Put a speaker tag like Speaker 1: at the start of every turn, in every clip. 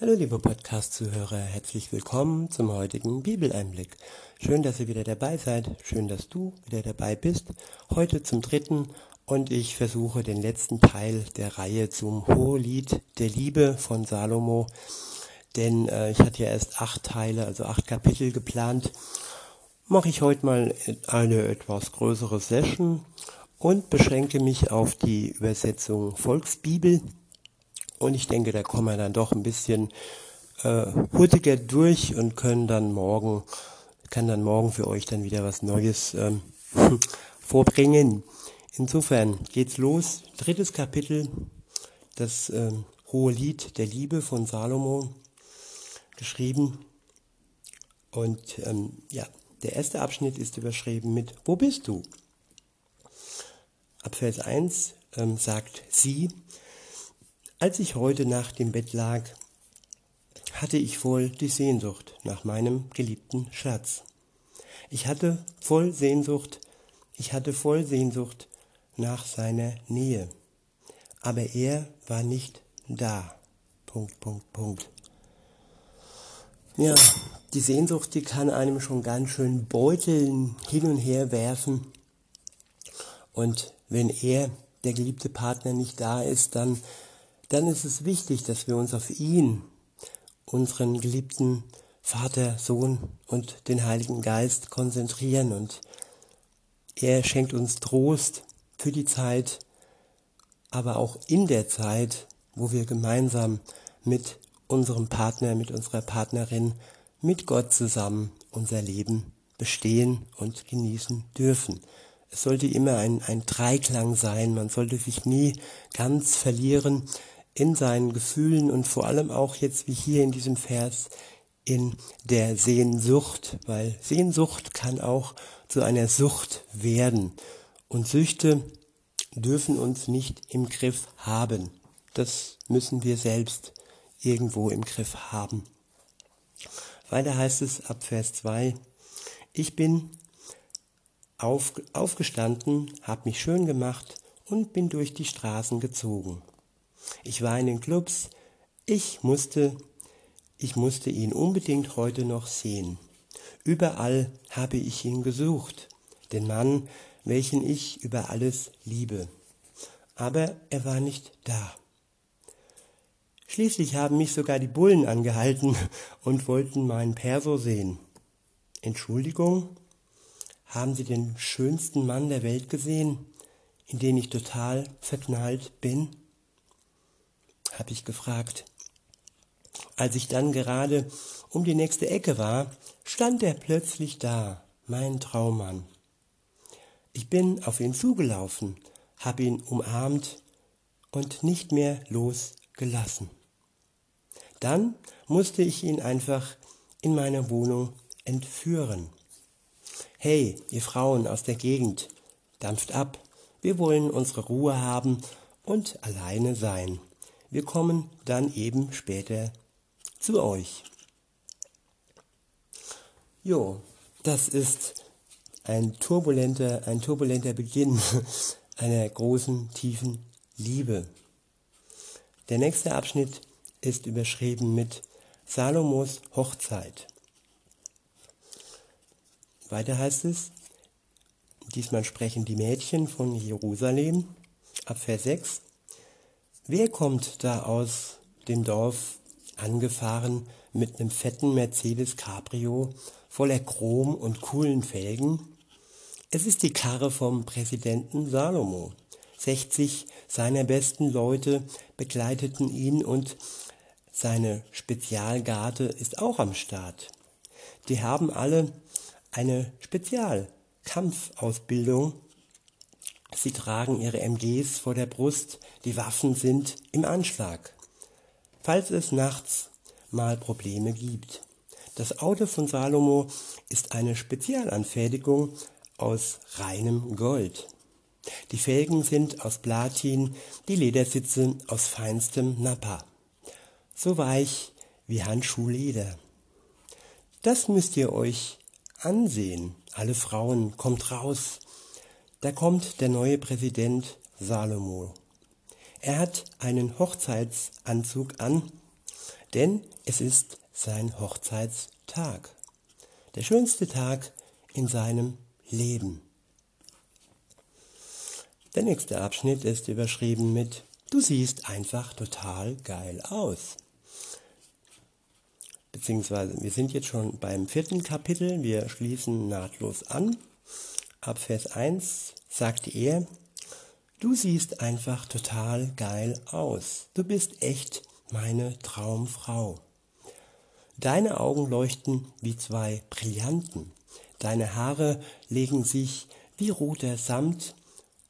Speaker 1: Hallo liebe Podcast-Zuhörer, herzlich willkommen zum heutigen Bibeleinblick. Schön, dass ihr wieder dabei seid, schön, dass du wieder dabei bist. Heute zum dritten und ich versuche den letzten Teil der Reihe zum Hohelied der Liebe von Salomo, denn äh, ich hatte ja erst acht Teile, also acht Kapitel geplant. Mache ich heute mal eine etwas größere Session und beschränke mich auf die Übersetzung Volksbibel und ich denke, da kommen wir dann doch ein bisschen äh, hurtiger durch und können dann morgen, kann dann morgen für euch dann wieder was Neues ähm, vorbringen. Insofern geht's los. Drittes Kapitel, das ähm, hohe Lied der Liebe von Salomo, geschrieben. Und ähm, ja, der erste Abschnitt ist überschrieben mit Wo bist du? Ab Vers 1 ähm, sagt sie, als ich heute Nacht im Bett lag, hatte ich voll die Sehnsucht nach meinem geliebten Schatz. Ich hatte voll Sehnsucht, ich hatte voll Sehnsucht nach seiner Nähe. Aber er war nicht da. Punkt, Punkt, Punkt. Ja, die Sehnsucht, die kann einem schon ganz schön beuteln, hin und her werfen. Und wenn er, der geliebte Partner, nicht da ist, dann dann ist es wichtig, dass wir uns auf ihn, unseren geliebten Vater, Sohn und den Heiligen Geist konzentrieren. Und er schenkt uns Trost für die Zeit, aber auch in der Zeit, wo wir gemeinsam mit unserem Partner, mit unserer Partnerin, mit Gott zusammen unser Leben bestehen und genießen dürfen. Es sollte immer ein, ein Dreiklang sein, man sollte sich nie ganz verlieren in seinen Gefühlen und vor allem auch jetzt wie hier in diesem Vers in der Sehnsucht, weil Sehnsucht kann auch zu einer Sucht werden und Süchte dürfen uns nicht im Griff haben. Das müssen wir selbst irgendwo im Griff haben. Weiter heißt es ab Vers 2, ich bin auf, aufgestanden, habe mich schön gemacht und bin durch die Straßen gezogen. Ich war in den Clubs. Ich musste, ich musste ihn unbedingt heute noch sehen. Überall habe ich ihn gesucht, den Mann, welchen ich über alles liebe. Aber er war nicht da. Schließlich haben mich sogar die Bullen angehalten und wollten meinen Perso sehen. Entschuldigung, haben Sie den schönsten Mann der Welt gesehen, in den ich total verknallt bin? Habe ich gefragt. Als ich dann gerade um die nächste Ecke war, stand er plötzlich da, mein Traummann. Ich bin auf ihn zugelaufen, hab ihn umarmt und nicht mehr losgelassen. Dann musste ich ihn einfach in meine Wohnung entführen. Hey, ihr Frauen aus der Gegend, dampft ab, wir wollen unsere Ruhe haben und alleine sein. Wir kommen dann eben später zu euch. Jo, das ist ein turbulenter, ein turbulenter Beginn einer großen, tiefen Liebe. Der nächste Abschnitt ist überschrieben mit Salomos Hochzeit. Weiter heißt es, diesmal sprechen die Mädchen von Jerusalem ab Vers 6. Wer kommt da aus dem Dorf angefahren mit einem fetten Mercedes Cabrio voller Chrom und coolen Felgen? Es ist die Karre vom Präsidenten Salomo. 60 seiner besten Leute begleiteten ihn und seine Spezialgarde ist auch am Start. Die haben alle eine Spezialkampfausbildung Sie tragen ihre MGs vor der Brust, die Waffen sind im Anschlag. Falls es nachts mal Probleme gibt. Das Auto von Salomo ist eine Spezialanfertigung aus reinem Gold. Die Felgen sind aus Platin, die Ledersitze aus feinstem Nappa. So weich wie Handschuhleder. Das müsst ihr euch ansehen. Alle Frauen, kommt raus, da kommt der neue Präsident Salomo. Er hat einen Hochzeitsanzug an, denn es ist sein Hochzeitstag. Der schönste Tag in seinem Leben. Der nächste Abschnitt ist überschrieben mit Du siehst einfach total geil aus. Beziehungsweise wir sind jetzt schon beim vierten Kapitel, wir schließen nahtlos an. Ab Vers 1 sagt er, Du siehst einfach total geil aus. Du bist echt meine Traumfrau. Deine Augen leuchten wie zwei Brillanten. Deine Haare legen sich wie roter Samt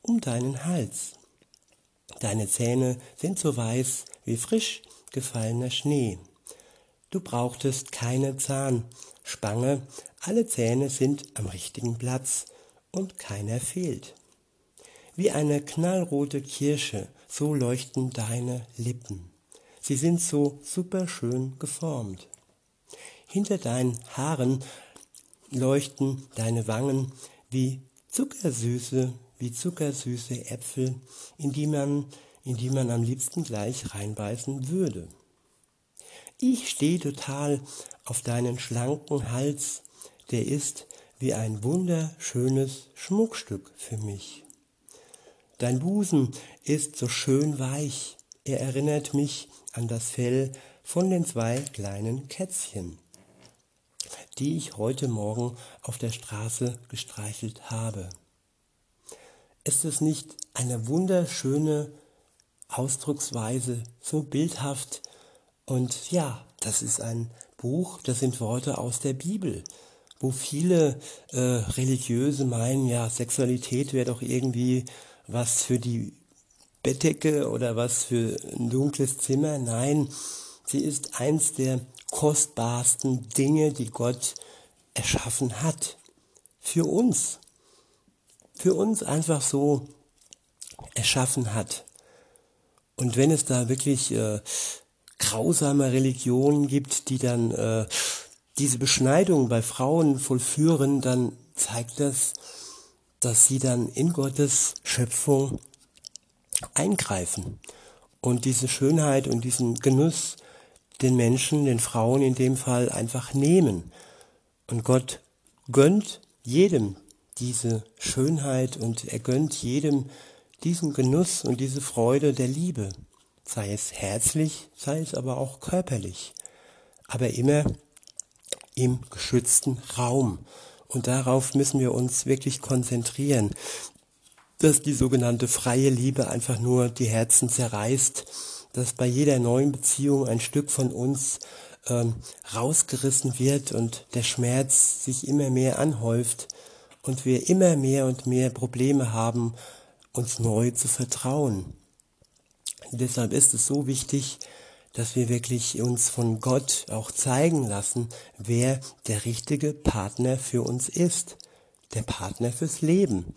Speaker 1: um deinen Hals. Deine Zähne sind so weiß wie frisch gefallener Schnee. Du brauchtest keine Zahnspange, alle Zähne sind am richtigen Platz und keiner fehlt. Wie eine knallrote Kirsche, so leuchten deine Lippen. Sie sind so superschön geformt. Hinter deinen Haaren leuchten deine Wangen wie zuckersüße, wie zuckersüße Äpfel, in die man, in die man am liebsten gleich reinbeißen würde. Ich stehe total auf deinen schlanken Hals, der ist wie ein wunderschönes Schmuckstück für mich. Dein Busen ist so schön weich, er erinnert mich an das Fell von den zwei kleinen Kätzchen die ich heute Morgen auf der Straße gestreichelt habe. Ist es nicht eine wunderschöne Ausdrucksweise, so bildhaft? Und ja, das ist ein Buch, das sind Worte aus der Bibel, wo viele äh, Religiöse meinen, ja, Sexualität wäre doch irgendwie was für die Bettdecke oder was für ein dunkles Zimmer. Nein, sie ist eins der kostbarsten Dinge, die Gott erschaffen hat. Für uns. Für uns einfach so erschaffen hat. Und wenn es da wirklich äh, grausame Religionen gibt, die dann äh, diese Beschneidung bei Frauen vollführen, dann zeigt das, dass sie dann in Gottes Schöpfung eingreifen und diese Schönheit und diesen Genuss den Menschen, den Frauen in dem Fall einfach nehmen. Und Gott gönnt jedem diese Schönheit und er gönnt jedem diesen Genuss und diese Freude der Liebe, sei es herzlich, sei es aber auch körperlich, aber immer im geschützten Raum. Und darauf müssen wir uns wirklich konzentrieren, dass die sogenannte freie Liebe einfach nur die Herzen zerreißt dass bei jeder neuen Beziehung ein Stück von uns ähm, rausgerissen wird und der Schmerz sich immer mehr anhäuft und wir immer mehr und mehr Probleme haben, uns neu zu vertrauen. Deshalb ist es so wichtig, dass wir wirklich uns von Gott auch zeigen lassen, wer der richtige Partner für uns ist, der Partner fürs Leben,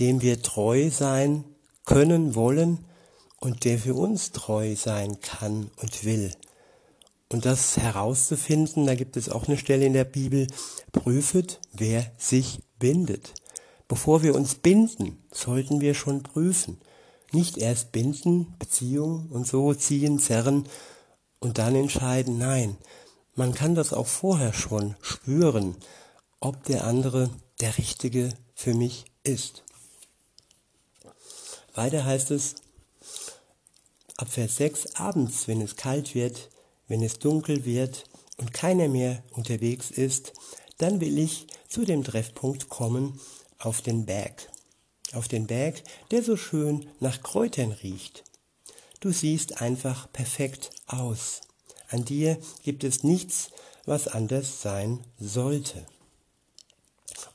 Speaker 1: dem wir treu sein können, wollen und der für uns treu sein kann und will. Und das herauszufinden, da gibt es auch eine Stelle in der Bibel, prüfet, wer sich bindet. Bevor wir uns binden, sollten wir schon prüfen. Nicht erst binden, Beziehung und so ziehen, zerren und dann entscheiden. Nein, man kann das auch vorher schon spüren, ob der andere der Richtige für mich ist. Weiter heißt es, Ab Vers 6 abends, wenn es kalt wird, wenn es dunkel wird und keiner mehr unterwegs ist, dann will ich zu dem Treffpunkt kommen auf den Berg. Auf den Berg, der so schön nach Kräutern riecht. Du siehst einfach perfekt aus. An dir gibt es nichts, was anders sein sollte.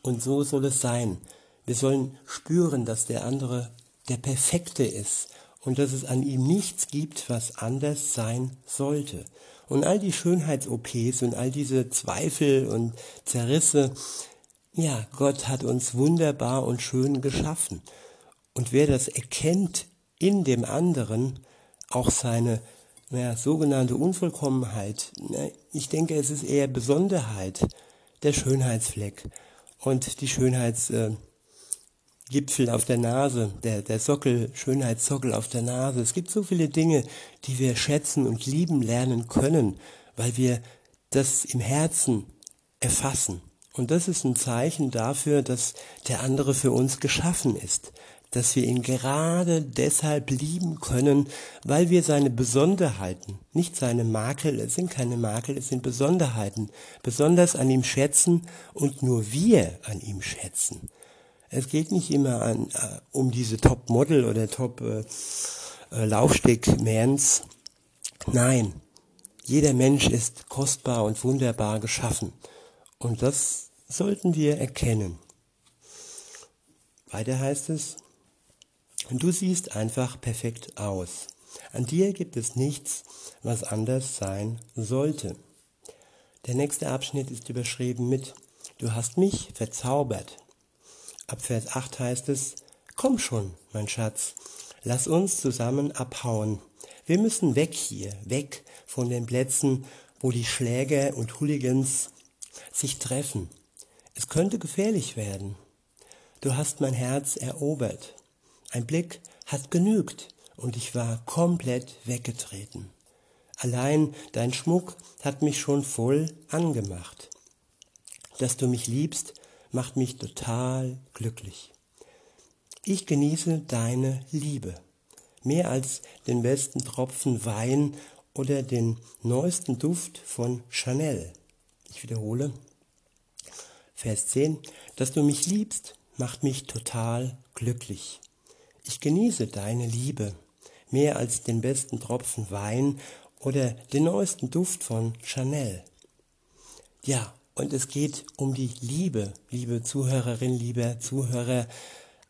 Speaker 1: Und so soll es sein. Wir sollen spüren, dass der andere der Perfekte ist und dass es an ihm nichts gibt, was anders sein sollte. Und all die Schönheits-OPs und all diese Zweifel und Zerrisse, ja, Gott hat uns wunderbar und schön geschaffen. Und wer das erkennt in dem anderen, auch seine ja, sogenannte Unvollkommenheit, ich denke, es ist eher Besonderheit, der Schönheitsfleck und die Schönheits, äh, auf der Nase, der, der Sockel, Schönheitssockel auf der Nase. Es gibt so viele Dinge, die wir schätzen und lieben lernen können, weil wir das im Herzen erfassen. Und das ist ein Zeichen dafür, dass der andere für uns geschaffen ist, dass wir ihn gerade deshalb lieben können, weil wir seine Besonderheiten, nicht seine Makel, es sind keine Makel, es sind Besonderheiten, besonders an ihm schätzen und nur wir an ihm schätzen. Es geht nicht immer an, äh, um diese Top-Model oder Top-Laufsteg-Mans. Äh, Nein, jeder Mensch ist kostbar und wunderbar geschaffen. Und das sollten wir erkennen. Weiter heißt es, du siehst einfach perfekt aus. An dir gibt es nichts, was anders sein sollte. Der nächste Abschnitt ist überschrieben mit, du hast mich verzaubert. Ab Vers 8 heißt es, Komm schon, mein Schatz, lass uns zusammen abhauen. Wir müssen weg hier, weg von den Plätzen, wo die Schläger und Hooligans sich treffen. Es könnte gefährlich werden. Du hast mein Herz erobert. Ein Blick hat genügt und ich war komplett weggetreten. Allein dein Schmuck hat mich schon voll angemacht. Dass du mich liebst, macht mich total glücklich. Ich genieße deine Liebe mehr als den besten Tropfen Wein oder den neuesten Duft von Chanel. Ich wiederhole. Vers 10. Dass du mich liebst, macht mich total glücklich. Ich genieße deine Liebe mehr als den besten Tropfen Wein oder den neuesten Duft von Chanel. Ja, und es geht um die Liebe, liebe Zuhörerin, lieber Zuhörer.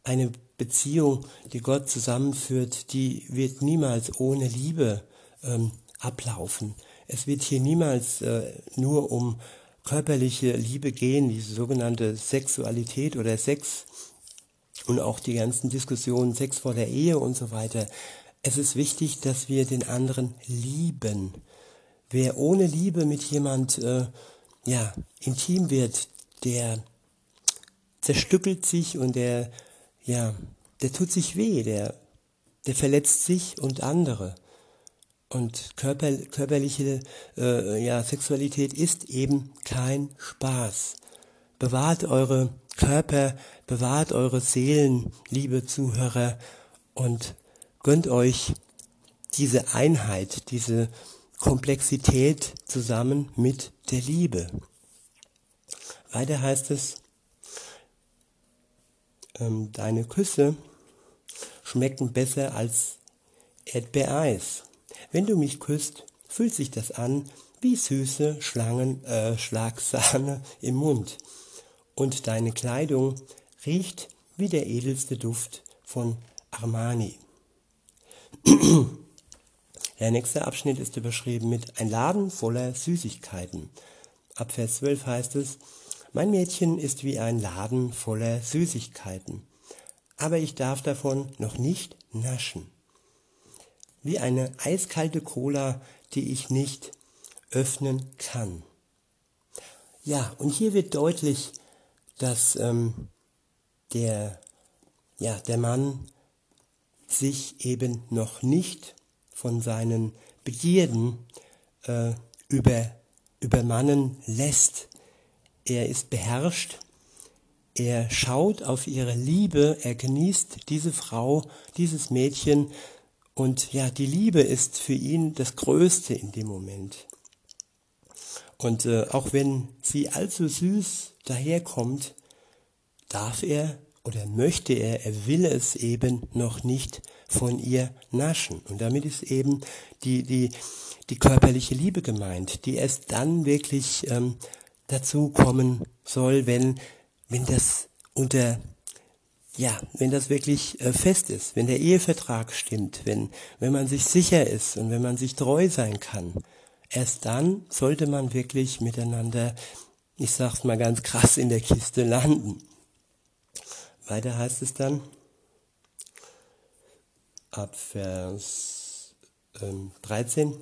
Speaker 1: Eine Beziehung, die Gott zusammenführt, die wird niemals ohne Liebe ähm, ablaufen. Es wird hier niemals äh, nur um körperliche Liebe gehen, diese sogenannte Sexualität oder Sex und auch die ganzen Diskussionen Sex vor der Ehe und so weiter. Es ist wichtig, dass wir den anderen lieben. Wer ohne Liebe mit jemand äh, ja, intim wird, der zerstückelt sich und der, ja, der tut sich weh, der, der verletzt sich und andere. Und körper, körperliche äh, ja, Sexualität ist eben kein Spaß. Bewahrt eure Körper, bewahrt eure Seelen, liebe Zuhörer, und gönnt euch diese Einheit, diese Komplexität zusammen mit der Liebe. Weiter heißt es, ähm, deine Küsse schmecken besser als Erdbeereis. Wenn du mich küsst, fühlt sich das an wie süße Schlangen, äh, Schlagsahne im Mund. Und deine Kleidung riecht wie der edelste Duft von Armani. Der nächste Abschnitt ist überschrieben mit Ein Laden voller Süßigkeiten. Ab Vers 12 heißt es, Mein Mädchen ist wie ein Laden voller Süßigkeiten, aber ich darf davon noch nicht naschen. Wie eine eiskalte Cola, die ich nicht öffnen kann. Ja, und hier wird deutlich, dass ähm, der, ja, der Mann sich eben noch nicht von seinen Begierden äh, über, übermannen lässt. Er ist beherrscht, er schaut auf ihre Liebe, er genießt diese Frau, dieses Mädchen und ja, die Liebe ist für ihn das Größte in dem Moment. Und äh, auch wenn sie allzu süß daherkommt, darf er oder möchte er, er will es eben noch nicht von ihr naschen. Und damit ist eben die, die, die körperliche Liebe gemeint, die erst dann wirklich ähm, dazu kommen soll, wenn, wenn das unter, ja, wenn das wirklich äh, fest ist, wenn der Ehevertrag stimmt, wenn, wenn man sich sicher ist und wenn man sich treu sein kann. Erst dann sollte man wirklich miteinander, ich sag's mal ganz krass, in der Kiste landen. Weiter heißt es dann, ab Vers ähm, 13.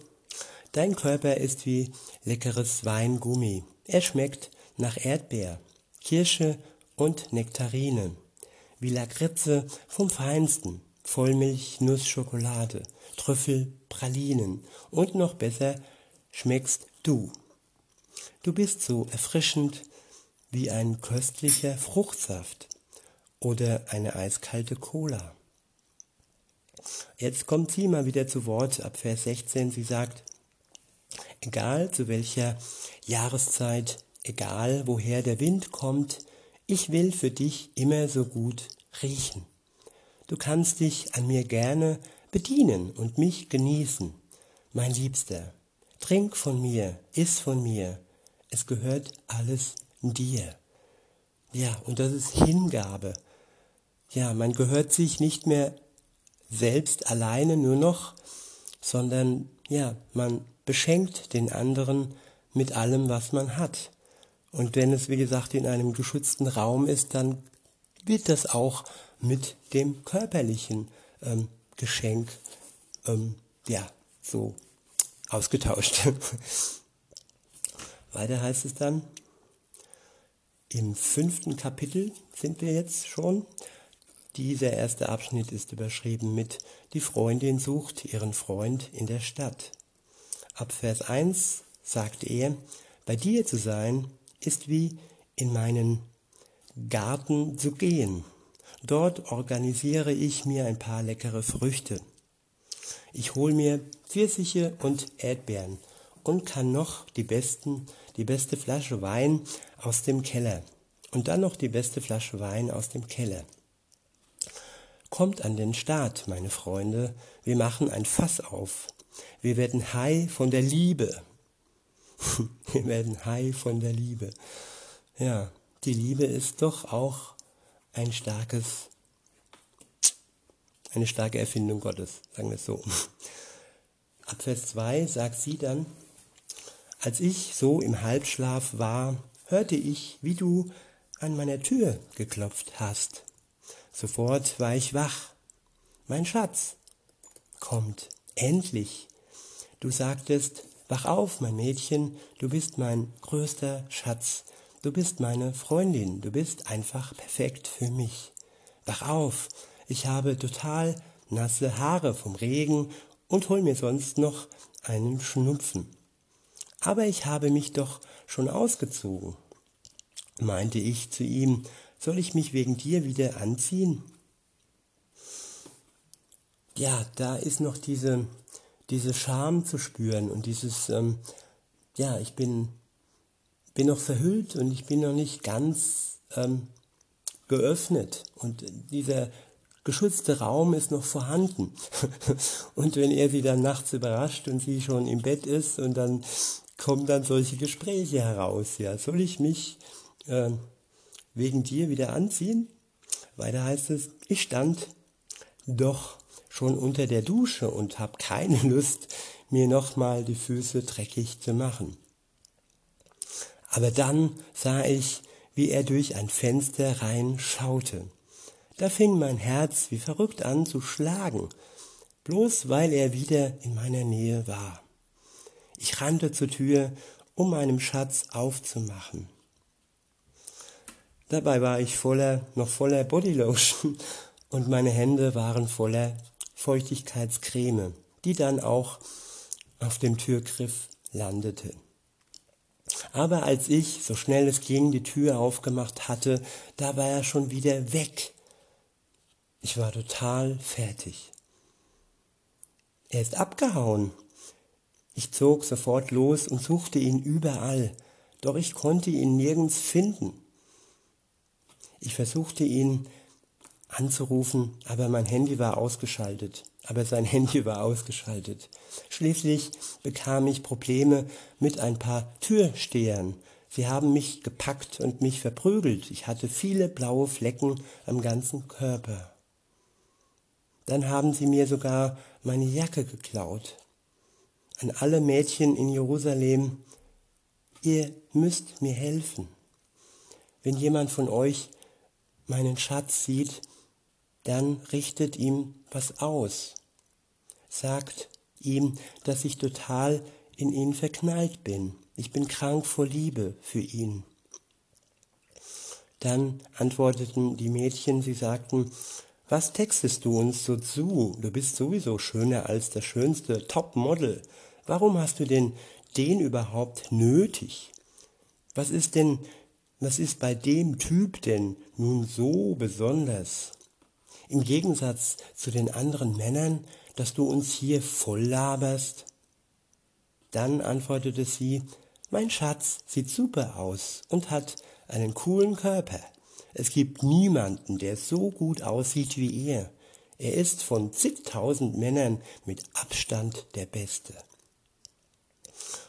Speaker 1: Dein Körper ist wie leckeres Weingummi. Er schmeckt nach Erdbeer, Kirsche und Nektarine. wie Lakritze vom Feinsten, Vollmilch, Nuss, Schokolade, Trüffel, Pralinen und noch besser schmeckst du. Du bist so erfrischend wie ein köstlicher Fruchtsaft oder eine eiskalte Cola. Jetzt kommt sie mal wieder zu Wort ab Vers 16. Sie sagt, egal zu welcher Jahreszeit, egal woher der Wind kommt, ich will für dich immer so gut riechen. Du kannst dich an mir gerne bedienen und mich genießen, mein Liebster. Trink von mir, iss von mir, es gehört alles dir. Ja, und das ist Hingabe. Ja, man gehört sich nicht mehr selbst alleine nur noch, sondern ja, man beschenkt den anderen mit allem, was man hat. Und wenn es, wie gesagt, in einem geschützten Raum ist, dann wird das auch mit dem körperlichen ähm, Geschenk ähm, ja so ausgetauscht. Weiter heißt es dann, im fünften Kapitel sind wir jetzt schon. Dieser erste Abschnitt ist überschrieben mit Die Freundin sucht ihren Freund in der Stadt. Ab Vers 1 sagt er, bei dir zu sein ist wie in meinen Garten zu gehen. Dort organisiere ich mir ein paar leckere Früchte. Ich hole mir Pfirsiche und Erdbeeren und kann noch die besten, die beste Flasche Wein aus dem Keller und dann noch die beste Flasche Wein aus dem Keller. Kommt an den Start, meine Freunde, wir machen ein Fass auf. Wir werden high von der Liebe. wir werden high von der Liebe. Ja, die Liebe ist doch auch ein starkes, eine starke Erfindung Gottes, sagen wir es so. Ab Vers 2 sagt sie dann, als ich so im Halbschlaf war, hörte ich, wie du an meiner Tür geklopft hast. Sofort war ich wach. Mein Schatz kommt, endlich. Du sagtest, wach auf, mein Mädchen, du bist mein größter Schatz. Du bist meine Freundin, du bist einfach perfekt für mich. Wach auf, ich habe total nasse Haare vom Regen und hol mir sonst noch einen Schnupfen. Aber ich habe mich doch schon ausgezogen, meinte ich zu ihm, soll ich mich wegen dir wieder anziehen? Ja, da ist noch diese, diese Scham zu spüren und dieses, ähm, ja, ich bin bin noch verhüllt und ich bin noch nicht ganz ähm, geöffnet. Und dieser geschützte Raum ist noch vorhanden. und wenn er sie dann nachts überrascht und sie schon im Bett ist und dann kommen dann solche Gespräche heraus. Ja, soll ich mich äh, wegen dir wieder anziehen? Weiter heißt es, ich stand doch schon unter der Dusche und habe keine Lust, mir nochmal die Füße dreckig zu machen. Aber dann sah ich, wie er durch ein Fenster rein schaute. Da fing mein Herz wie verrückt an zu schlagen, bloß weil er wieder in meiner Nähe war. Ich rannte zur Tür, um meinem Schatz aufzumachen. Dabei war ich voller, noch voller Bodylotion und meine Hände waren voller Feuchtigkeitscreme, die dann auch auf dem Türgriff landete. Aber als ich, so schnell es ging, die Tür aufgemacht hatte, da war er schon wieder weg. Ich war total fertig. Er ist abgehauen. Ich zog sofort los und suchte ihn überall, doch ich konnte ihn nirgends finden. Ich versuchte ihn anzurufen, aber mein Handy war ausgeschaltet. Aber sein Handy war ausgeschaltet. Schließlich bekam ich Probleme mit ein paar Türstehern. Sie haben mich gepackt und mich verprügelt. Ich hatte viele blaue Flecken am ganzen Körper. Dann haben sie mir sogar meine Jacke geklaut. An alle Mädchen in Jerusalem, ihr müsst mir helfen. Wenn jemand von euch meinen Schatz sieht, dann richtet ihm was aus. Sagt ihm, dass ich total in ihn verknallt bin. Ich bin krank vor Liebe für ihn. Dann antworteten die Mädchen, sie sagten, was textest du uns so zu? Du bist sowieso schöner als das schönste Topmodel. Warum hast du denn den überhaupt nötig? Was ist denn, was ist bei dem Typ denn nun so besonders? Im Gegensatz zu den anderen Männern, dass du uns hier voll laberst? Dann antwortete sie, mein Schatz sieht super aus und hat einen coolen Körper. Es gibt niemanden, der so gut aussieht wie er. Er ist von zigtausend Männern mit Abstand der Beste.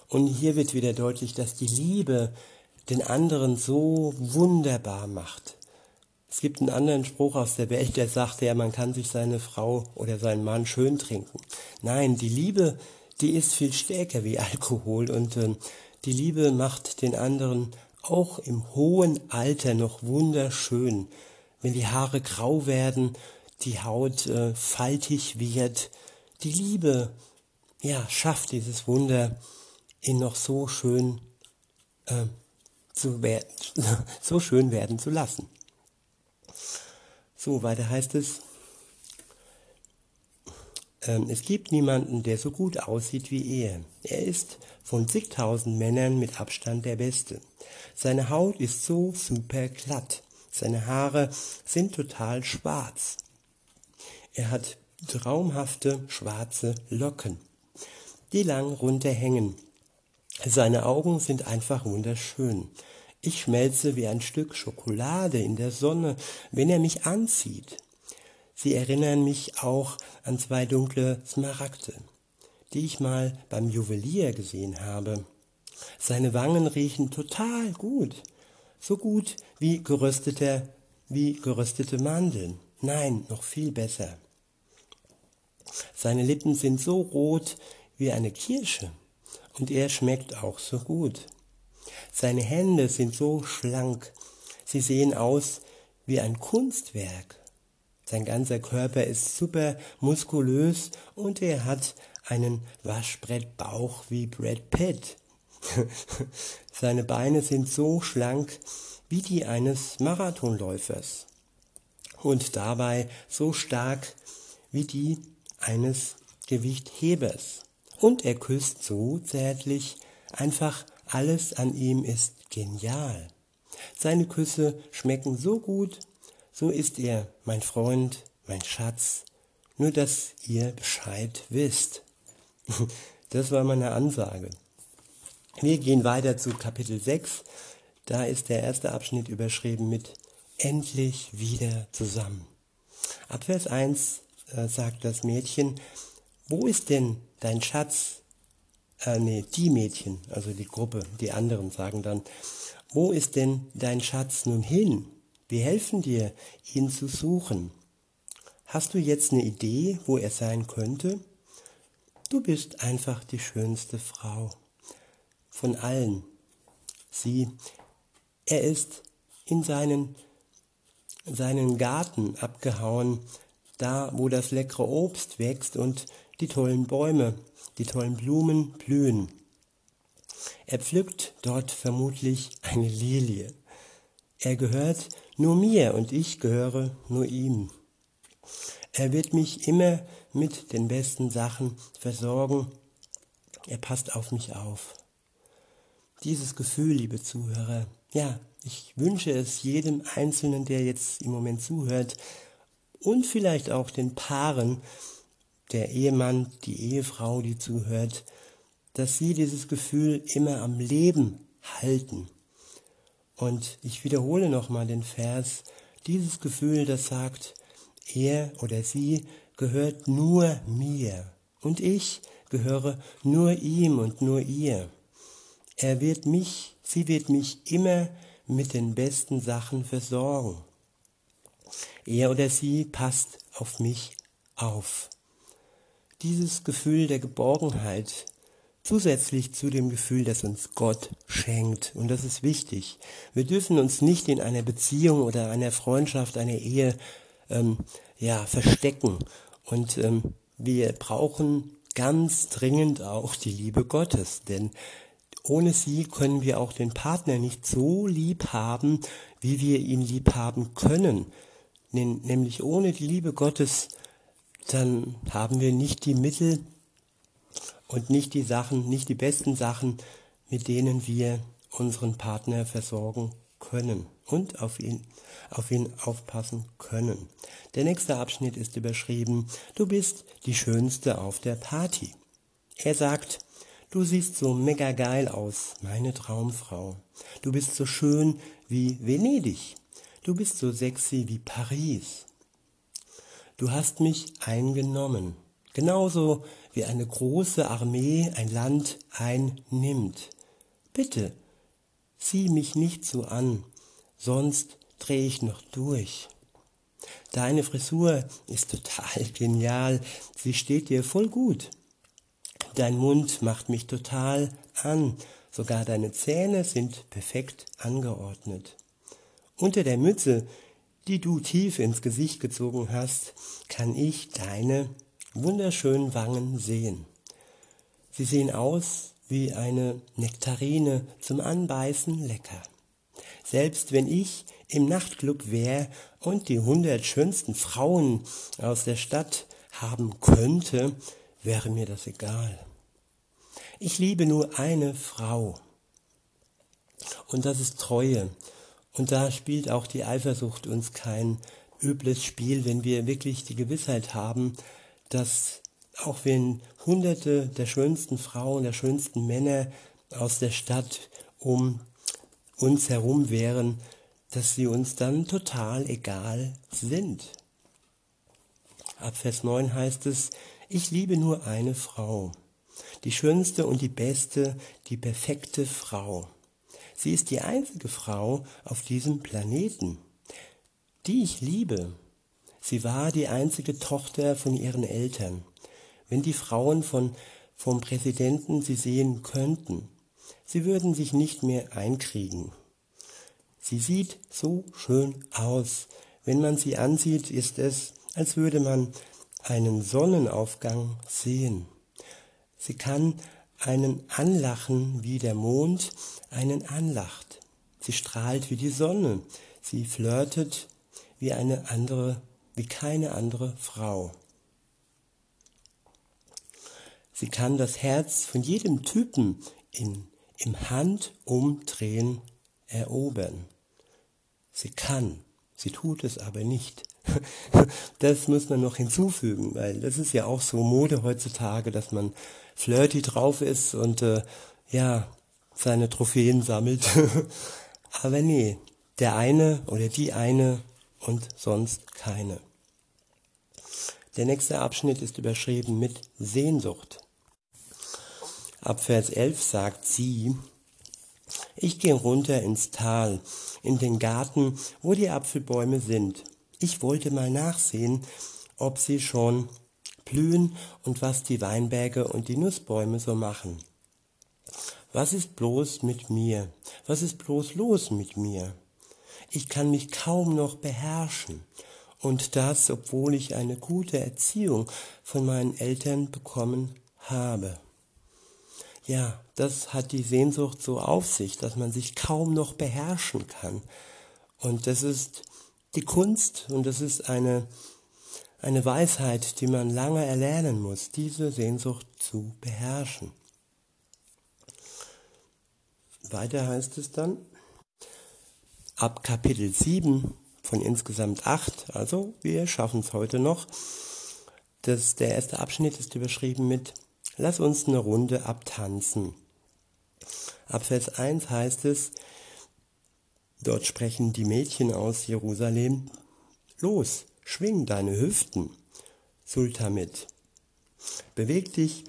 Speaker 1: Und hier wird wieder deutlich, dass die Liebe den anderen so wunderbar macht. Es gibt einen anderen Spruch aus der Welt, der sagt ja, man kann sich seine Frau oder seinen Mann schön trinken. Nein, die Liebe, die ist viel stärker wie Alkohol und äh, die Liebe macht den anderen auch im hohen Alter noch wunderschön, wenn die Haare grau werden, die Haut äh, faltig wird. Die Liebe, ja, schafft dieses Wunder, ihn noch so schön äh, zu werden, so schön werden zu lassen. So, weiter heißt es, ähm, es gibt niemanden, der so gut aussieht wie er. Er ist von zigtausend Männern mit Abstand der Beste. Seine Haut ist so super glatt. Seine Haare sind total schwarz. Er hat traumhafte schwarze Locken, die lang runterhängen. Seine Augen sind einfach wunderschön. Ich schmelze wie ein Stück Schokolade in der Sonne, wenn er mich anzieht. Sie erinnern mich auch an zwei dunkle Smaragde, die ich mal beim Juwelier gesehen habe. Seine Wangen riechen total gut, so gut wie geröstete, wie geröstete Mandeln. Nein, noch viel besser. Seine Lippen sind so rot wie eine Kirsche und er schmeckt auch so gut. Seine Hände sind so schlank, sie sehen aus wie ein Kunstwerk. Sein ganzer Körper ist super muskulös und er hat einen Waschbrettbauch wie Brad Pitt. Seine Beine sind so schlank wie die eines Marathonläufers und dabei so stark wie die eines Gewichthebers. Und er küsst so zärtlich, einfach alles an ihm ist genial. Seine Küsse schmecken so gut so ist er, mein Freund, mein Schatz, nur dass ihr Bescheid wisst. Das war meine Ansage. Wir gehen weiter zu Kapitel 6. Da ist der erste Abschnitt überschrieben mit Endlich wieder zusammen. Ab Vers 1 äh, sagt das Mädchen, wo ist denn dein Schatz? Äh, nee, die Mädchen, also die Gruppe, die anderen sagen dann, wo ist denn dein Schatz nun hin? Wir helfen dir, ihn zu suchen. Hast du jetzt eine Idee, wo er sein könnte? Du bist einfach die schönste Frau von allen. Sieh, er ist in seinen, seinen Garten abgehauen, da wo das leckere Obst wächst und die tollen Bäume, die tollen Blumen blühen. Er pflückt dort vermutlich eine Lilie. Er gehört nur mir und ich gehöre nur ihm. Er wird mich immer mit den besten Sachen versorgen. Er passt auf mich auf. Dieses Gefühl, liebe Zuhörer, ja, ich wünsche es jedem Einzelnen, der jetzt im Moment zuhört und vielleicht auch den Paaren, der Ehemann, die Ehefrau, die zuhört, dass sie dieses Gefühl immer am Leben halten und ich wiederhole nochmal den Vers, dieses Gefühl, das sagt, er oder sie gehört nur mir und ich gehöre nur ihm und nur ihr. Er wird mich, sie wird mich immer mit den besten Sachen versorgen. Er oder sie passt auf mich auf. Dieses Gefühl der Geborgenheit, zusätzlich zu dem Gefühl, das uns Gott schenkt. Und das ist wichtig. Wir dürfen uns nicht in einer Beziehung oder einer Freundschaft, einer Ehe ähm, ja, verstecken. Und ähm, wir brauchen ganz dringend auch die Liebe Gottes, denn ohne sie können wir auch den Partner nicht so lieb haben, wie wir ihn lieb haben können. Nämlich ohne die Liebe Gottes, dann haben wir nicht die Mittel und nicht die Sachen, nicht die besten Sachen, mit denen wir unseren Partner versorgen können und auf ihn, auf ihn aufpassen können. Der nächste Abschnitt ist überschrieben, du bist die Schönste auf der Party. Er sagt, du siehst so mega geil aus, meine Traumfrau. Du bist so schön wie Venedig. Du bist so sexy wie Paris. Du hast mich eingenommen, genauso wie eine große Armee ein Land einnimmt. Bitte, sieh mich nicht so an, sonst dreh ich noch durch. Deine Frisur ist total genial, sie steht dir voll gut. Dein Mund macht mich total an, sogar deine Zähne sind perfekt angeordnet. Unter der Mütze, die du tief ins Gesicht gezogen hast, kann ich deine wunderschönen Wangen sehen. Sie sehen aus wie eine Nektarine zum Anbeißen lecker. Selbst wenn ich im Nachtclub wäre und die hundert schönsten Frauen aus der Stadt haben könnte, wäre mir das egal. Ich liebe nur eine Frau. Und das ist Treue. Und da spielt auch die Eifersucht uns kein übles Spiel, wenn wir wirklich die Gewissheit haben, dass auch wenn hunderte der schönsten Frauen, der schönsten Männer aus der Stadt um uns herum wären, dass sie uns dann total egal sind. Ab Vers 9 heißt es, ich liebe nur eine Frau, die schönste und die beste, die perfekte Frau. Sie ist die einzige Frau auf diesem Planeten, die ich liebe. Sie war die einzige Tochter von ihren Eltern. Wenn die Frauen von, vom Präsidenten sie sehen könnten, sie würden sich nicht mehr einkriegen. Sie sieht so schön aus. Wenn man sie ansieht, ist es, als würde man einen Sonnenaufgang sehen. Sie kann einen anlachen, wie der Mond einen anlacht. Sie strahlt wie die Sonne. Sie flirtet wie eine andere, wie keine andere Frau. Sie kann das Herz von jedem Typen in, im Handumdrehen erobern. Sie kann, sie tut es aber nicht. Das muss man noch hinzufügen, weil das ist ja auch so Mode heutzutage, dass man flirty drauf ist und äh, ja, seine Trophäen sammelt. aber nee, der eine oder die eine und sonst keine. Der nächste Abschnitt ist überschrieben mit Sehnsucht. Ab Vers 11 sagt sie, ich gehe runter ins Tal, in den Garten, wo die Apfelbäume sind. Ich wollte mal nachsehen, ob sie schon blühen und was die Weinberge und die Nussbäume so machen. Was ist bloß mit mir? Was ist bloß los mit mir? Ich kann mich kaum noch beherrschen. Und das, obwohl ich eine gute Erziehung von meinen Eltern bekommen habe. Ja, das hat die Sehnsucht so auf sich, dass man sich kaum noch beherrschen kann. Und das ist die Kunst und das ist eine, eine Weisheit, die man lange erlernen muss, diese Sehnsucht zu beherrschen. Weiter heißt es dann, ab Kapitel 7 von insgesamt 8, also wir schaffen es heute noch, das, der erste Abschnitt ist überschrieben mit Lass uns eine Runde abtanzen. Ab Vers 1 heißt es, dort sprechen die Mädchen aus Jerusalem, Los, schwing deine Hüften, Sultamit. Beweg dich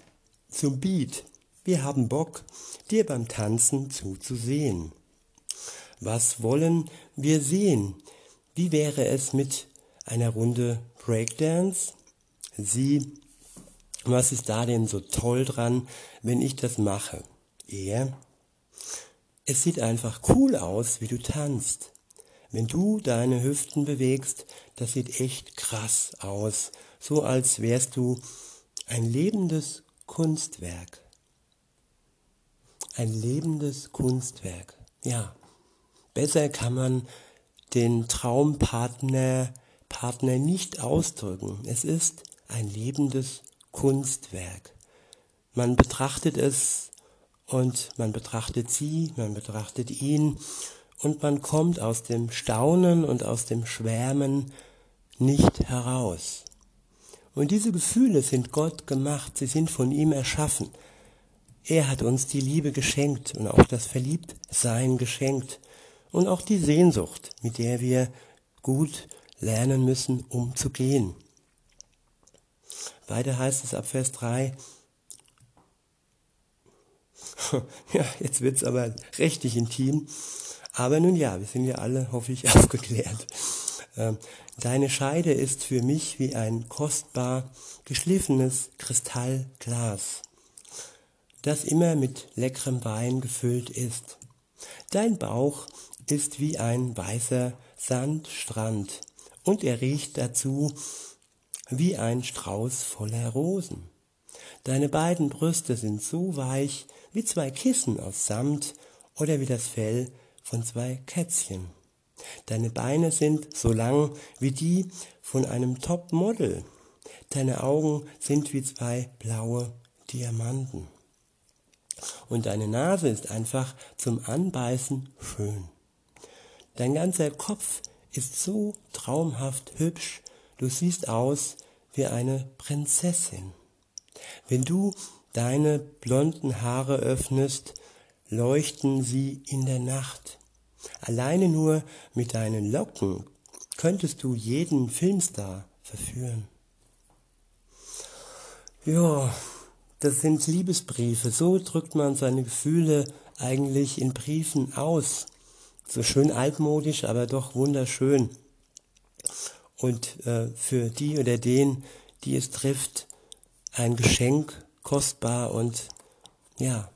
Speaker 1: zum Beat. Wir haben Bock, dir beim Tanzen zuzusehen. Was wollen wir sehen? Wie wäre es mit einer Runde Breakdance? Sie was ist da denn so toll dran, wenn ich das mache? Er, es sieht einfach cool aus, wie du tanzt. Wenn du deine Hüften bewegst, das sieht echt krass aus, so als wärst du ein lebendes Kunstwerk. ein lebendes Kunstwerk. Ja, besser kann man den Traumpartner Partner nicht ausdrücken. Es ist ein lebendes Kunstwerk. Man betrachtet es und man betrachtet sie, man betrachtet ihn und man kommt aus dem Staunen und aus dem Schwärmen nicht heraus. Und diese Gefühle sind Gott gemacht, sie sind von ihm erschaffen. Er hat uns die Liebe geschenkt und auch das Verliebtsein geschenkt und auch die Sehnsucht, mit der wir gut lernen müssen, umzugehen. Weiter heißt es ab Vers 3, ja, jetzt wird's aber richtig intim. Aber nun ja, wir sind ja alle, hoffe ich, aufgeklärt. Ähm, deine Scheide ist für mich wie ein kostbar geschliffenes Kristallglas, das immer mit leckerem Wein gefüllt ist. Dein Bauch ist wie ein weißer Sandstrand und er riecht dazu wie ein Strauß voller Rosen. Deine beiden Brüste sind so weich wie zwei Kissen aus Samt oder wie das Fell von zwei Kätzchen. Deine Beine sind so lang wie die von einem Topmodel. Deine Augen sind wie zwei blaue Diamanten. Und deine Nase ist einfach zum Anbeißen schön. Dein ganzer Kopf ist so traumhaft hübsch, du siehst aus wie eine Prinzessin. Wenn du deine blonden Haare öffnest, leuchten sie in der Nacht. Alleine nur mit deinen Locken könntest du jeden Filmstar verführen. Ja, das sind Liebesbriefe. So drückt man seine Gefühle eigentlich in Briefen aus. So schön altmodisch, aber doch wunderschön. Und äh, für die oder den, die es trifft, ein Geschenk, kostbar und ja,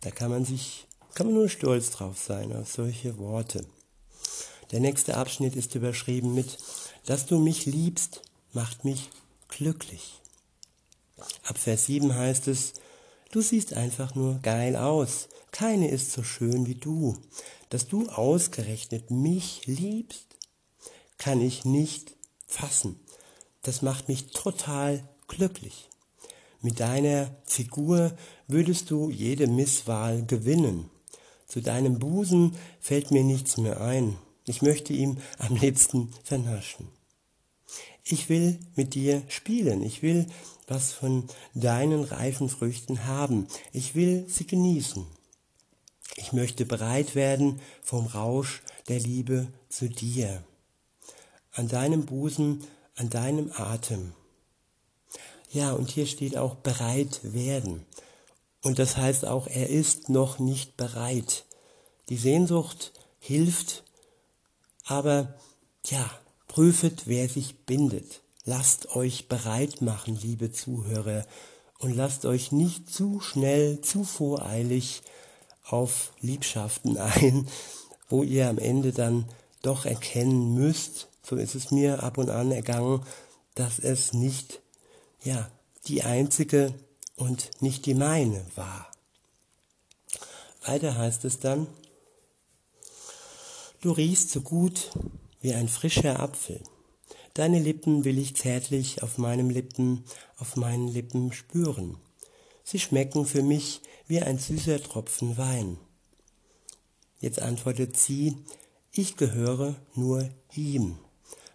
Speaker 1: da kann man sich kann man nur stolz drauf sein auf solche Worte. Der nächste Abschnitt ist überschrieben mit, dass du mich liebst, macht mich glücklich. Ab Vers 7 heißt es, du siehst einfach nur geil aus. Keine ist so schön wie du. Dass du ausgerechnet mich liebst, kann ich nicht fassen. Das macht mich total glücklich. Mit deiner Figur würdest du jede Misswahl gewinnen. Zu deinem Busen fällt mir nichts mehr ein. Ich möchte ihm am liebsten vernaschen. Ich will mit dir spielen. Ich will was von deinen reifen Früchten haben. Ich will sie genießen. Ich möchte bereit werden vom Rausch der Liebe zu dir. An deinem Busen, an deinem Atem. Ja, und hier steht auch bereit werden. Und das heißt auch, er ist noch nicht bereit. Die Sehnsucht hilft, aber ja, prüfet, wer sich bindet. Lasst euch bereit machen, liebe Zuhörer, und lasst euch nicht zu schnell, zu voreilig auf Liebschaften ein, wo ihr am Ende dann doch erkennen müsst, so ist es mir ab und an ergangen, dass es nicht, ja, die einzige und nicht die meine war. Weiter heißt es dann, du riechst so gut wie ein frischer Apfel. Deine Lippen will ich zärtlich auf meinem Lippen, auf meinen Lippen spüren. Sie schmecken für mich wie ein süßer Tropfen Wein. Jetzt antwortet sie, ich gehöre nur ihm.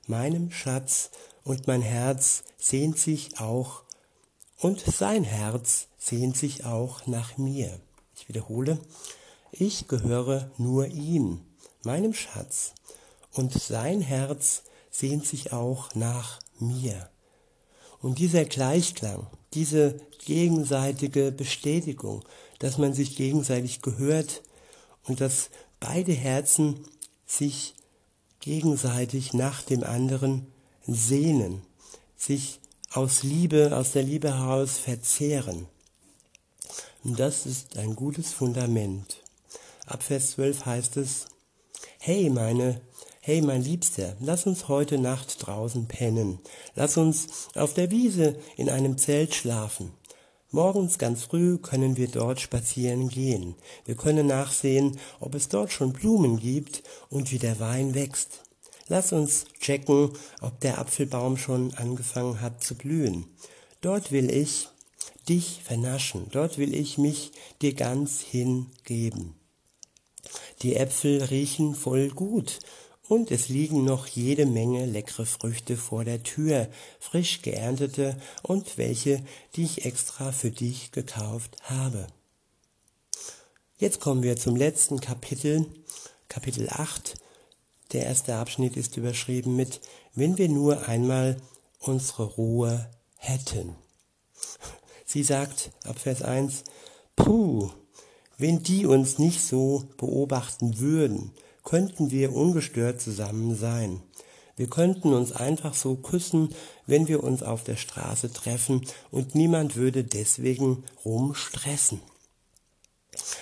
Speaker 1: Meinem Schatz und mein Herz sehnt sich auch und sein Herz sehnt sich auch nach mir. Ich wiederhole, ich gehöre nur ihm, meinem Schatz, und sein Herz sehnt sich auch nach mir. Und dieser Gleichklang, diese gegenseitige Bestätigung, dass man sich gegenseitig gehört und dass beide Herzen sich gegenseitig nach dem anderen sehnen, sich aus Liebe, aus der Liebe heraus verzehren. Und das ist ein gutes Fundament. Ab Vers 12 heißt es, Hey meine, hey mein Liebster, lass uns heute Nacht draußen pennen. Lass uns auf der Wiese in einem Zelt schlafen. Morgens ganz früh können wir dort spazieren gehen. Wir können nachsehen, ob es dort schon Blumen gibt und wie der Wein wächst. Lass uns checken, ob der Apfelbaum schon angefangen hat zu blühen. Dort will ich dich vernaschen, dort will ich mich dir ganz hingeben. Die Äpfel riechen voll gut und es liegen noch jede Menge leckere Früchte vor der Tür, frisch geerntete und welche, die ich extra für dich gekauft habe. Jetzt kommen wir zum letzten Kapitel, Kapitel 8. Der erste Abschnitt ist überschrieben mit Wenn wir nur einmal unsere Ruhe hätten. Sie sagt ab Vers 1, Puh, wenn die uns nicht so beobachten würden, könnten wir ungestört zusammen sein. Wir könnten uns einfach so küssen, wenn wir uns auf der Straße treffen und niemand würde deswegen rumstressen.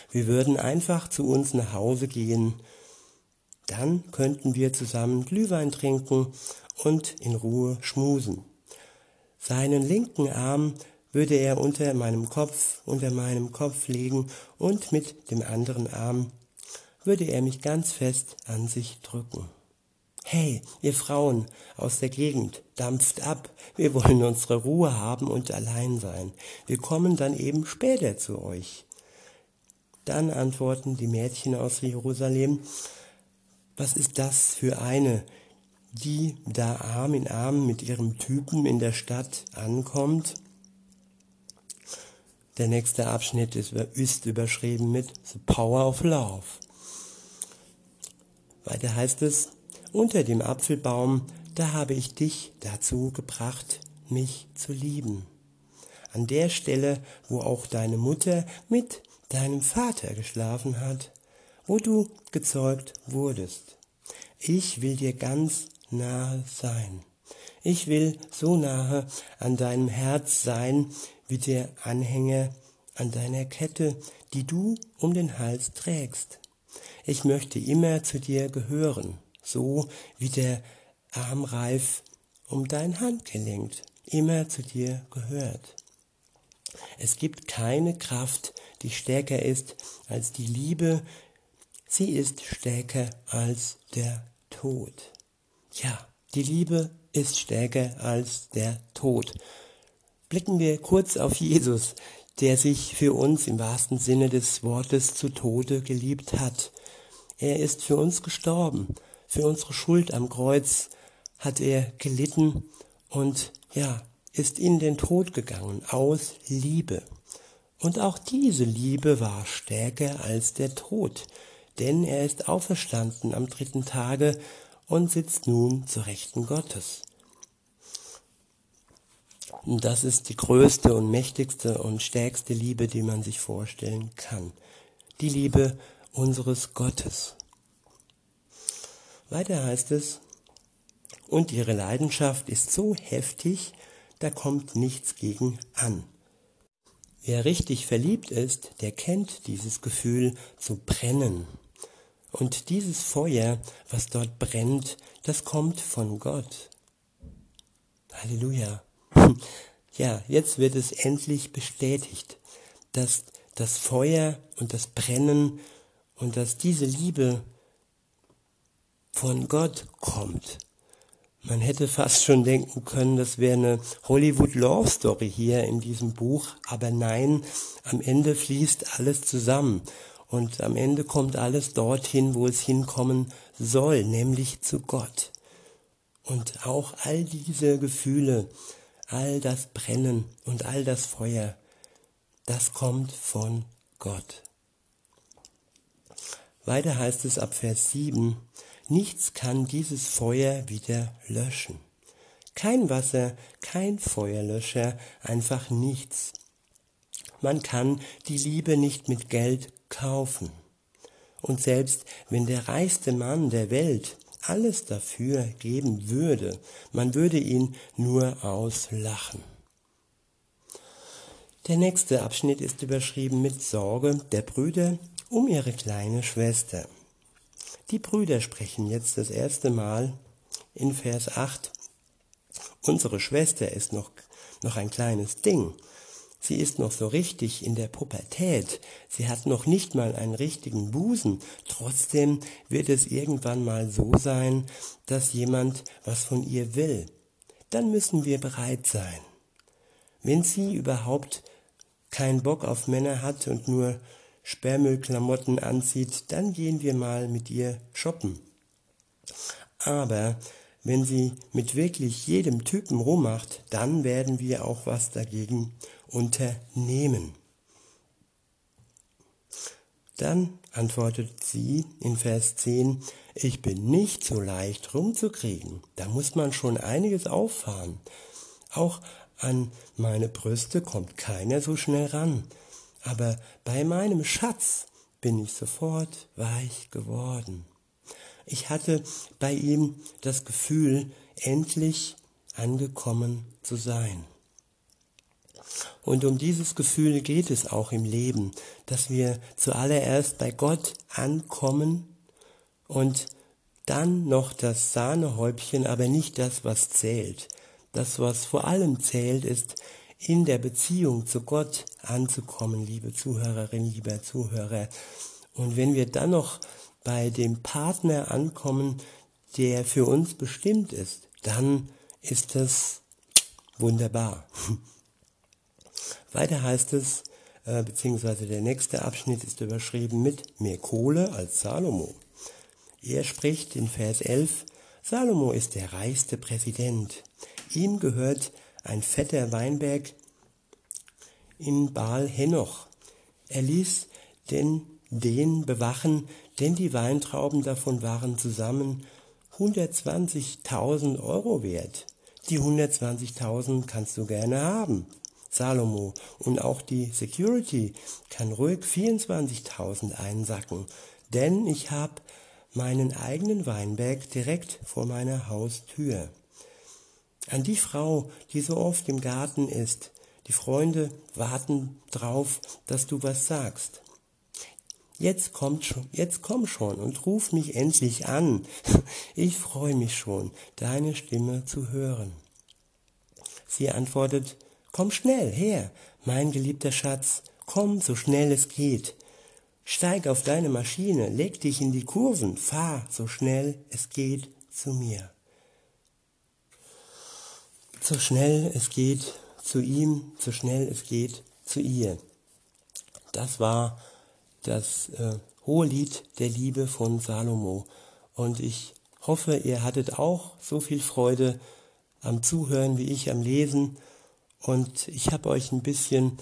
Speaker 1: Wir würden einfach zu uns nach Hause gehen. Dann könnten wir zusammen Glühwein trinken und in Ruhe schmusen. Seinen linken Arm würde er unter meinem Kopf, unter meinem Kopf legen und mit dem anderen Arm würde er mich ganz fest an sich drücken. Hey, ihr Frauen aus der Gegend, dampft ab, wir wollen unsere Ruhe haben und allein sein. Wir kommen dann eben später zu euch. Dann antworten die Mädchen aus Jerusalem, was ist das für eine, die da Arm in Arm mit ihrem Typen in der Stadt ankommt? Der nächste Abschnitt ist, überschrieben mit The Power of Love. Weiter heißt es, unter dem Apfelbaum, da habe ich dich dazu gebracht, mich zu lieben. An der Stelle, wo auch deine Mutter mit deinem Vater geschlafen hat, wo du gezeugt wurdest. Ich will dir ganz nahe sein. Ich will so nahe an deinem Herz sein, wie der Anhänger an deiner Kette, die du um den Hals trägst. Ich möchte immer zu dir gehören, so wie der Armreif um dein Handgelenk immer zu dir gehört. Es gibt keine Kraft, die stärker ist als die Liebe. Sie ist stärker als der Tod. Ja, die Liebe ist stärker als der Tod. Blicken wir kurz auf Jesus, der sich für uns im wahrsten Sinne des Wortes zu Tode geliebt hat. Er ist für uns gestorben. Für unsere Schuld am Kreuz hat er gelitten und ja, ist in den Tod gegangen aus Liebe. Und auch diese Liebe war stärker als der Tod, denn er ist auferstanden am dritten Tage und sitzt nun zur Rechten Gottes. Das ist die größte und mächtigste und stärkste Liebe, die man sich vorstellen kann. Die Liebe unseres Gottes. Weiter heißt es, und ihre Leidenschaft ist so heftig, da kommt nichts gegen an. Wer richtig verliebt ist, der kennt dieses Gefühl zu brennen. Und dieses Feuer, was dort brennt, das kommt von Gott. Halleluja. Ja, jetzt wird es endlich bestätigt, dass das Feuer und das Brennen und dass diese Liebe von Gott kommt. Man hätte fast schon denken können, das wäre eine Hollywood Love Story hier in diesem Buch, aber nein, am Ende fließt alles zusammen und am Ende kommt alles dorthin, wo es hinkommen soll, nämlich zu Gott. Und auch all diese Gefühle, all das Brennen und all das Feuer, das kommt von Gott. Weiter heißt es ab Vers 7, nichts kann dieses Feuer wieder löschen. Kein Wasser, kein Feuerlöscher, einfach nichts. Man kann die Liebe nicht mit Geld kaufen. Und selbst wenn der reichste Mann der Welt alles dafür geben würde, man würde ihn nur auslachen. Der nächste Abschnitt ist überschrieben mit Sorge der Brüder um ihre kleine Schwester. Die Brüder sprechen jetzt das erste Mal in Vers 8. Unsere Schwester ist noch, noch ein kleines Ding. Sie ist noch so richtig in der Pubertät. Sie hat noch nicht mal einen richtigen Busen. Trotzdem wird es irgendwann mal so sein, dass jemand was von ihr will. Dann müssen wir bereit sein. Wenn sie überhaupt keinen Bock auf Männer hat und nur Sperrmüllklamotten anzieht, dann gehen wir mal mit ihr shoppen. Aber wenn sie mit wirklich jedem Typen rummacht, dann werden wir auch was dagegen unternehmen. Dann antwortet sie in Vers 10, ich bin nicht so leicht rumzukriegen. Da muss man schon einiges auffahren. Auch an meine Brüste kommt keiner so schnell ran. Aber bei meinem Schatz bin ich sofort weich geworden. Ich hatte bei ihm das Gefühl, endlich angekommen zu sein. Und um dieses Gefühl geht es auch im Leben, dass wir zuallererst bei Gott ankommen und dann noch das Sahnehäubchen, aber nicht das, was zählt. Das, was vor allem zählt, ist in der Beziehung zu Gott anzukommen, liebe Zuhörerin, lieber Zuhörer. Und wenn wir dann noch bei dem Partner ankommen, der für uns bestimmt ist, dann ist das wunderbar. Weiter heißt es, äh, beziehungsweise der nächste Abschnitt ist überschrieben mit mehr Kohle als Salomo. Er spricht in Vers 11, Salomo ist der reichste Präsident. Ihm gehört ein fetter Weinberg in Baal Henoch. Er ließ den, den bewachen, denn die Weintrauben davon waren zusammen 120.000 Euro wert. Die 120.000 kannst du gerne haben. Salomo. Und auch die Security kann ruhig 24.000 einsacken, denn ich habe meinen eigenen Weinberg direkt vor meiner Haustür. An die Frau, die so oft im Garten ist, die Freunde warten drauf, dass du was sagst. Jetzt kommt schon, jetzt komm schon und ruf mich endlich an. Ich freue mich schon, deine Stimme zu hören. Sie antwortet, Komm schnell her, mein geliebter Schatz, komm so schnell es geht. Steig auf deine Maschine, leg dich in die Kurven, fahr so schnell es geht zu mir. So schnell es geht zu ihm, so schnell es geht zu ihr. Das war das äh, hohe Lied der Liebe von Salomo. Und ich hoffe, ihr hattet auch so viel Freude am Zuhören wie ich am Lesen. Und ich habe euch ein bisschen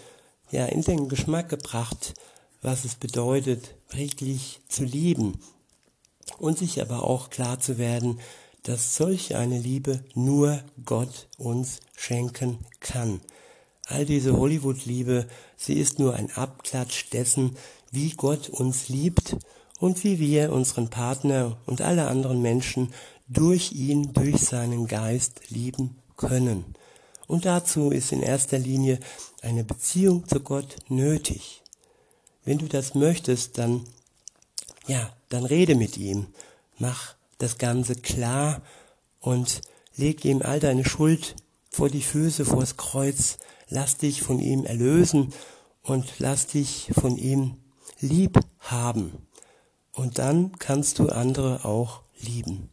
Speaker 1: ja, in den Geschmack gebracht, was es bedeutet, wirklich zu lieben. Und sich aber auch klar zu werden, dass solch eine Liebe nur Gott uns schenken kann. All diese Hollywood-Liebe, sie ist nur ein Abklatsch dessen, wie Gott uns liebt und wie wir unseren Partner und alle anderen Menschen durch ihn, durch seinen Geist lieben können. Und dazu ist in erster Linie eine Beziehung zu Gott nötig. Wenn du das möchtest, dann, ja, dann rede mit ihm. Mach das Ganze klar und leg ihm all deine Schuld vor die Füße, vors Kreuz. Lass dich von ihm erlösen und lass dich von ihm lieb haben. Und dann kannst du andere auch lieben.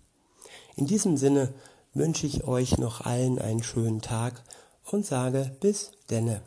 Speaker 1: In diesem Sinne wünsche ich euch noch allen einen schönen Tag und sage bis denne.